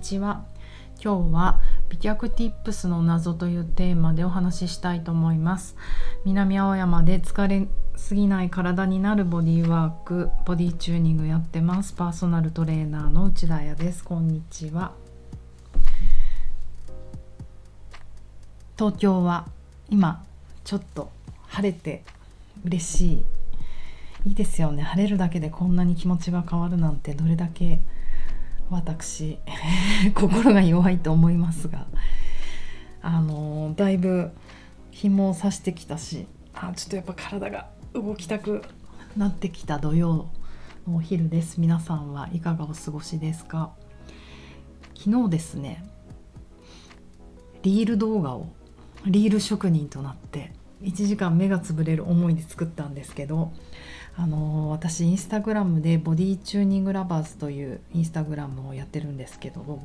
ちは。今日は美脚ティップスの謎というテーマでお話ししたいと思います。南青山で疲れすぎない体になるボディワークボディチューニングやってます。パーソナルトレーナーの内田彩です。こんにちは。東京は今ちょっと晴れて嬉しい。いいですよね。晴れるだけでこんなに気持ちが変わるなんてどれだけ私 心が弱いと思いますがあのだいぶ紐を刺してきたしあちょっとやっぱ体が動きたくなってきた土曜のお昼です。皆さんはいかがお過ごしですか？昨日ですねリール動画をリール職人となって1時間目が潰れる思いで作ったんですけどあの私インスタグラムでボディチューニングラバーズというインスタグラムをやってるんですけど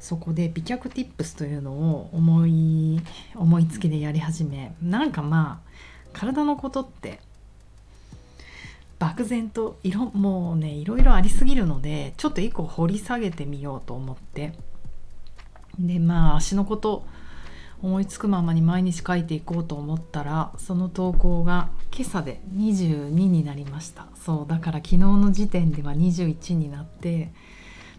そこで美脚ティップスというのを思い思いつきでやり始めなんかまあ体のことって漠然と色もうねいろいろありすぎるのでちょっと一個掘り下げてみようと思って。でまあ足のこと思いつくままに毎日書いていこうと思ったらその投稿が今朝で22になりました。そうだから昨日の時点では21になって、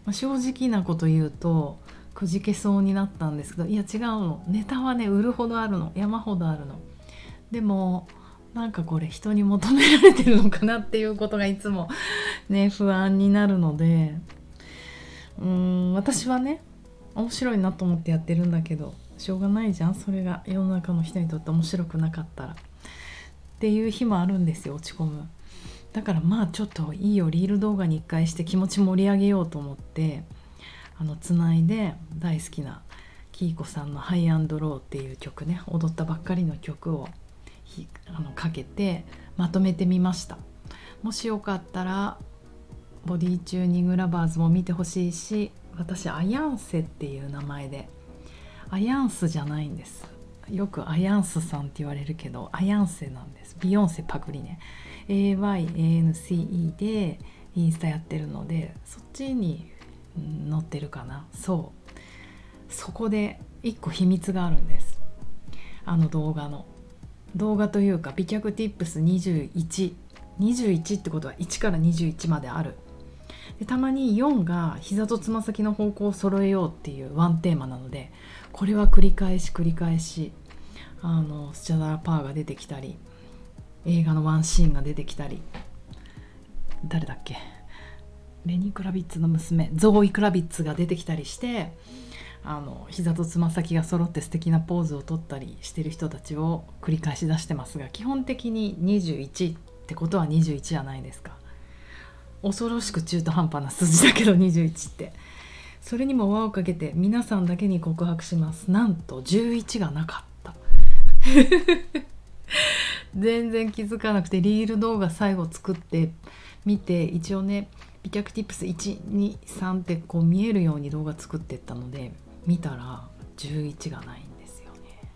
まあ、正直なこと言うとくじけそうになったんですけどいや違うの。ネタはね売るほどあるの。山ほどあるの。でもなんかこれ人に求められてるのかなっていうことがいつもね不安になるのでうーん私はね面白いなと思ってやってるんだけどしょうがないじゃん。それが世の中の人にとって面白くなかったらっていう日もあるんですよ落ち込む。だからまあちょっといいよリール動画に1回して気持ち盛り上げようと思ってあのつないで大好きなキーコさんの「ハイアンドロー」っていう曲ね踊ったばっかりの曲をあのかけてまとめてみました。もしよかったらボディチューニングラバーズも見てほしいし私アヤンセっていう名前でアヤンスじゃないんです。よくアヤンスさんって言われるけどアヤンセなんです。ビヨンセパクリね。AYANCE でインスタやってるのでそっちに載ってるかな。そう。そこで一個秘密があるんです。あの動画の。動画というか美脚ティップス2121 21ってことは1から21まである。でたまに4が膝とつま先の方向を揃えようっていうワンテーマなのでこれは繰り返し繰り返しあのスチャダラパーが出てきたり映画のワンシーンが出てきたり誰だっけ？レニー・クラビッツの娘ゾーイ・クラビッツが出てきたりしてあの膝とつま先が揃って素敵なポーズをとったりしてる人たちを繰り返し出してますが基本的に21ってことは21じゃないですか。恐ろしく中途半端な数字だけど21って。それにも輪をかけて皆さんだけに告白します。なんと11がなかった。全然気づかなくてリール動画最後作って見て一応ね美脚ティップス123ってこう見えるように動画作ってったので見たら11がないんですよね。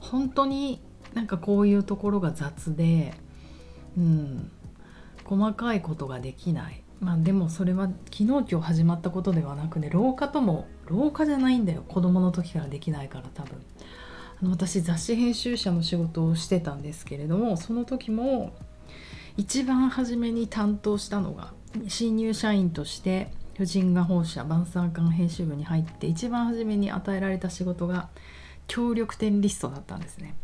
本当になんかこういうところが雑でうん細かいことができない。まあでもそれは昨日今日始まったことではなくね老化とも老化じゃないんだよ。子供の時からできないから多分。あの私雑誌編集者の仕事をしてたんですけれどもその時も一番初めに担当したのが新入社員として巨人画報社晩餐館編集部に入って一番初めに与えられた仕事が協力店リストだったんですね。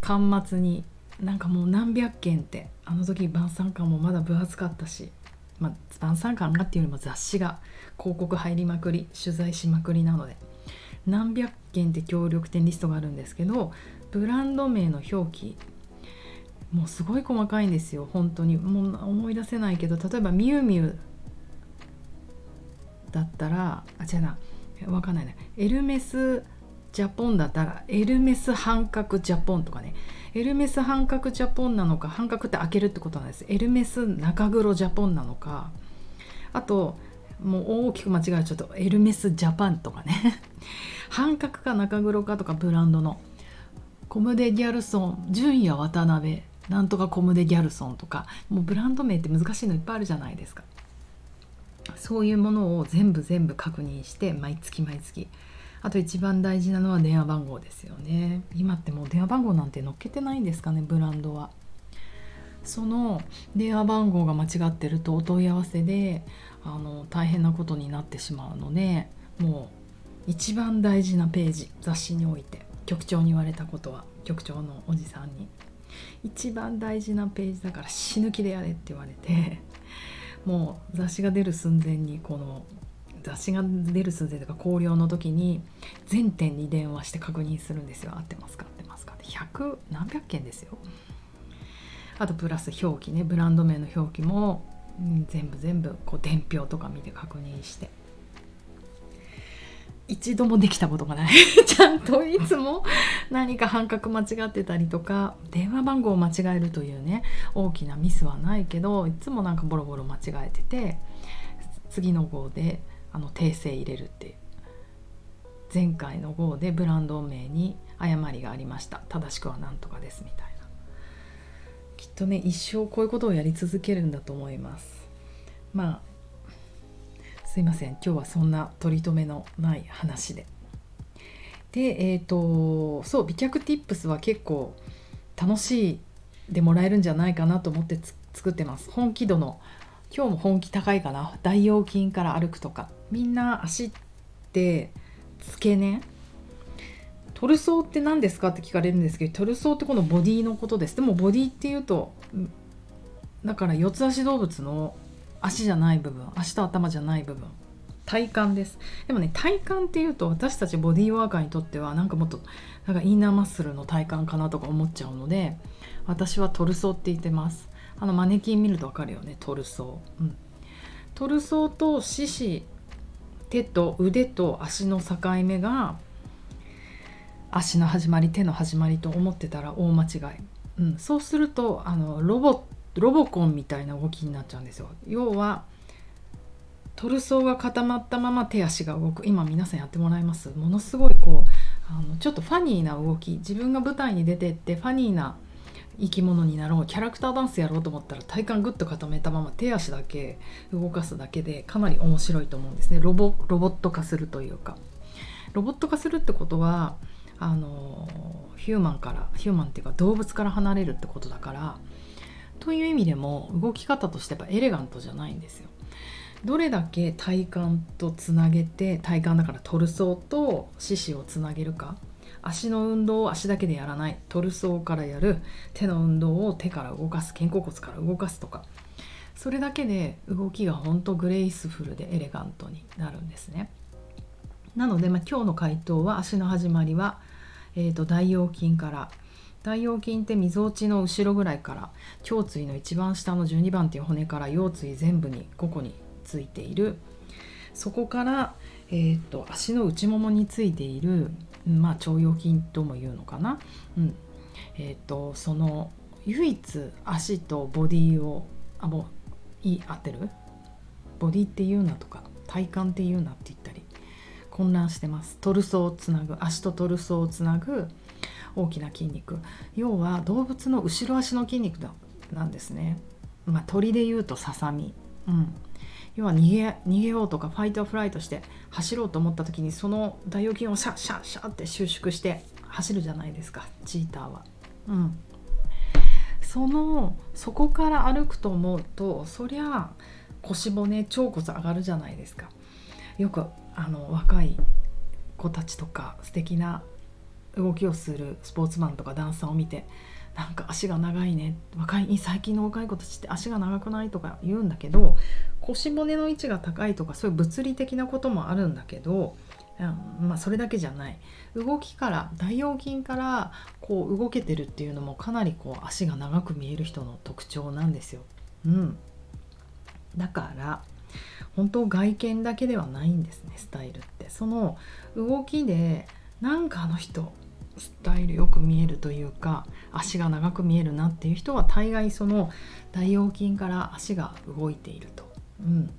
巻末になんかもう何百件ってあの時晩餐館もまだ分厚かったしまあ、晩餐館がっていうよりも雑誌が広告入りまくり取材しまくりなので何百件って協力店リストがあるんですけどブランド名の表記もうすごい細かいんですよ本当に。もう思い出せないけど例えばミュウミュウだったらあ違うな。分かんないねエルメスジャポンだったらエルメス半角ジャポンとかね。エルメス半角ジャポンなのか半角って開けるってことなんです。エルメス中黒ジャポンなのか。あともう大きく間違えちょっとエルメスジャパンとかね。半角か中黒かとかブランドの。コムデ・ギャルソン純也渡辺。なんとかコムデ・ギャルソンとか。もうブランド名って難しいのいっぱいあるじゃないですか。そういうものを全部全部確認して毎月毎月あと一番大事なのは電話番号ですよね。今ってもう電話番号なんて載っけてないんですかねブランドは。その電話番号が間違ってるとお問い合わせであの大変なことになってしまうのでもう一番大事なページ雑誌において局長に言われたことは局長のおじさんに。一番大事なページだから死ぬ気でやれって言われてもう雑誌が出る寸前にこの雑誌が出る寸前とか考慮の時に全店に電話して確認するんですよ。合ってますか？合ってますか？って100何百件ですよ。あとプラス表記ね。ブランド名の表記も、うん、全部全部こう伝票とか見て確認して。一度もできたことがない。ちゃんといつも何か半角間違ってたりとか電話番号を間違えるというね大きなミスはないけどいつもなんかボロボロ間違えてて次の号であの訂正入れるっていう。前回の号でブランド名に誤りがありました。正しくは何とかですみたいな。きっとね一生こういうことをやり続けるんだと思います。まあすいません。今日はそんな取り留めのない話で。でえっ、ー、とそう美脚 Tips は結構楽しいでもらえるんじゃないかなと思って作ってます。本気度の今日も本気高いかな？大腰筋から歩くとか。みんな足って付け根？トルソーって何ですかって聞かれるんですけどトルソーってこのボディのことです。でもボディっていうとだから四つ足動物の足じゃない部分足と頭じゃない部分。体幹です。でもね体幹っていうと私たちボディーワーカーにとってはなんかもっとなんかインナーマッスルの体幹かなとか思っちゃうので私はトルソーって言ってます。あのマネキン見ると分かるよねトルソー、うん、トルソーと四肢手と腕と足の境目が足の始まり手の始まりと思ってたら大間違い、うん、そうするとあのロボロボコンみたいな動きになっちゃうんですよ。要はトルソーが固まったまま手足が動く。今皆さんやってもらいます。ものすごいこうあのちょっとファニーな動き。自分が舞台に出てってファニーな生き物になろうキャラクターダンスやろうと思ったら体幹グッと固めたまま手足だけ動かすだけでかなり面白いと思うんですね。ロボロボット化するというか。ロボット化するってことはあのヒューマンからヒューマンっていうか動物から離れるってことだからという意味でも動き方としてやっぱエレガントじゃないんですよ。どれだけ体幹とつなげて体幹だからトルソーと四肢をつなげるか。足の運動を足だけでやらない。トルソーからやる。手の運動を手から動かす。肩甲骨から動かすとか。それだけで動きがほんとグレイスフルでエレガントになるんですね。なので、まあ、今日の回答は足の始まりは、えーと大腰筋から。大腰筋ってみぞおちの後ろぐらいから胸椎の一番下の12番っていう骨から腰椎全部にここについている。そこから、えーと、足の内ももについている、まあ、腸腰筋とも言うのかな、うん。えーと、その唯一足とボディをあもういい合ってる？ボディって言うなとか体幹って言うなって言ったり混乱してます。トルソをつなぐ足とトルソをつなぐ大きな筋肉。要は動物の後ろ足の筋肉なんですね、まあ、鳥でいうとささみ、うん、要は逃げ逃げようとかファイトフライトして走ろうと思った時にその大腰筋をシャッシャッシャッって収縮して走るじゃないですかチーターは。うん、そのそこから歩くと思うとそりゃ腰骨腸骨上がるじゃないですか。よくあの若い子たちとか素敵な動きをするスポーツマンとかダンサーを見てなんか足が長いね。若い最近の若い子たちって足が長くないとか言うんだけど腰骨の位置が高いとかそういう物理的なこともあるんだけど、うん、まあそれだけじゃない。動きから大腰筋からこう動けてるっていうのもかなりこう足が長く見える人の特徴なんですよ。うん、だから本当外見だけではないんですねスタイルって。その動きでなんかあの人スタイルよく見えるというか足が長く見えるなっていう人は大概その大腰筋から足が動いていると、うん、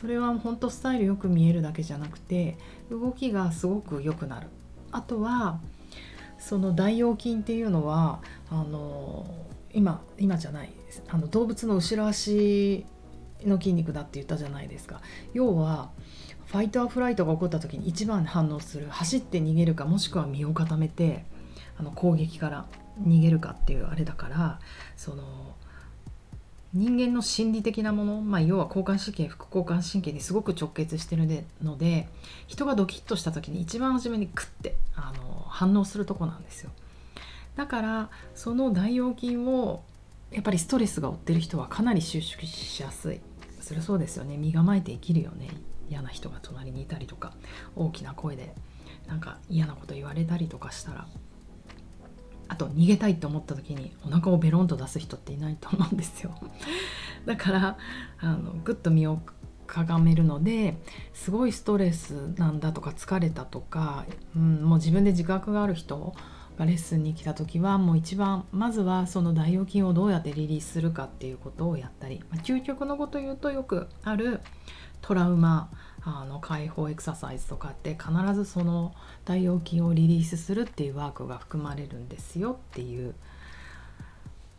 それは本当スタイルよく見えるだけじゃなくて動きがすごく良くなる。あとはその大腰筋っていうのはあの今今じゃないあの動物の後ろ足の筋肉だって言ったじゃないですか。要はファイトアフライトが起こった時に一番反応する走って逃げるかもしくは身を固めてあの攻撃から逃げるかっていうあれだからその人間の心理的なもの、まあ、要は交感神経副交感神経にすごく直結してるので人がドキッとした時に一番初めにクッてあの反応するとこなんですよ。だからその大腰筋をやっぱりストレスが負ってる人はかなり収縮しやすい。それそうですよね。身構えて生きるよね。嫌な人が隣にいたりとか大きな声でなんか嫌なこと言われたりとかしたらあと逃げたいって思った時にお腹をベロンと出す人っていないと思うんですよ。だからあのぐっと身をかがめるのですごいストレスなんだとか疲れたとか、うん、もう自分で自覚がある人がレッスンに来た時はもう一番まずはその大腰筋をどうやってリリースするかっていうことをやったり、まあ、究極のこと言うとよくあるトラウマあの解放エクササイズとかって必ずその大腰筋をリリースするっていうワークが含まれるんですよっていう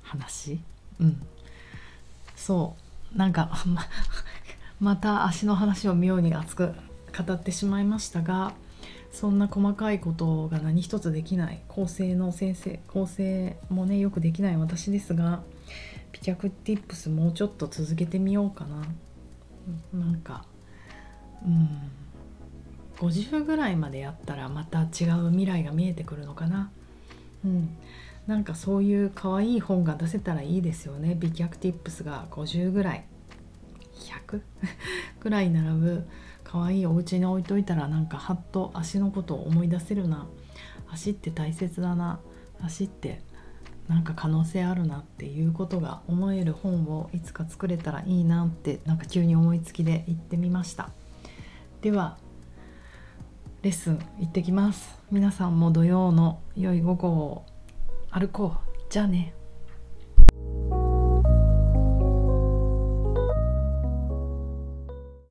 話。うん。そう。なんか また足の話を妙に熱く語ってしまいましたがそんな細かいことが何一つできない構成の先生構成もねよくできない私ですがピキャクティップスもうちょっと続けてみようかな。なんかうん50ぐらいまでやったらまた違う未来が見えてくるのかな。うん。なんかそういう可愛い本が出せたらいいですよね。美脚ティップスが50ぐらい。100 ぐらい並ぶ可愛いお家に置いといたらなんかはっと足のことを思い出せるな。足って大切だな。足ってなんか可能性あるなっていうことが思える本をいつか作れたらいいなってなんか急に思いつきで言ってみました。ではレッスン行ってきます。皆さんも土曜の良い午後を歩こう。じゃあね。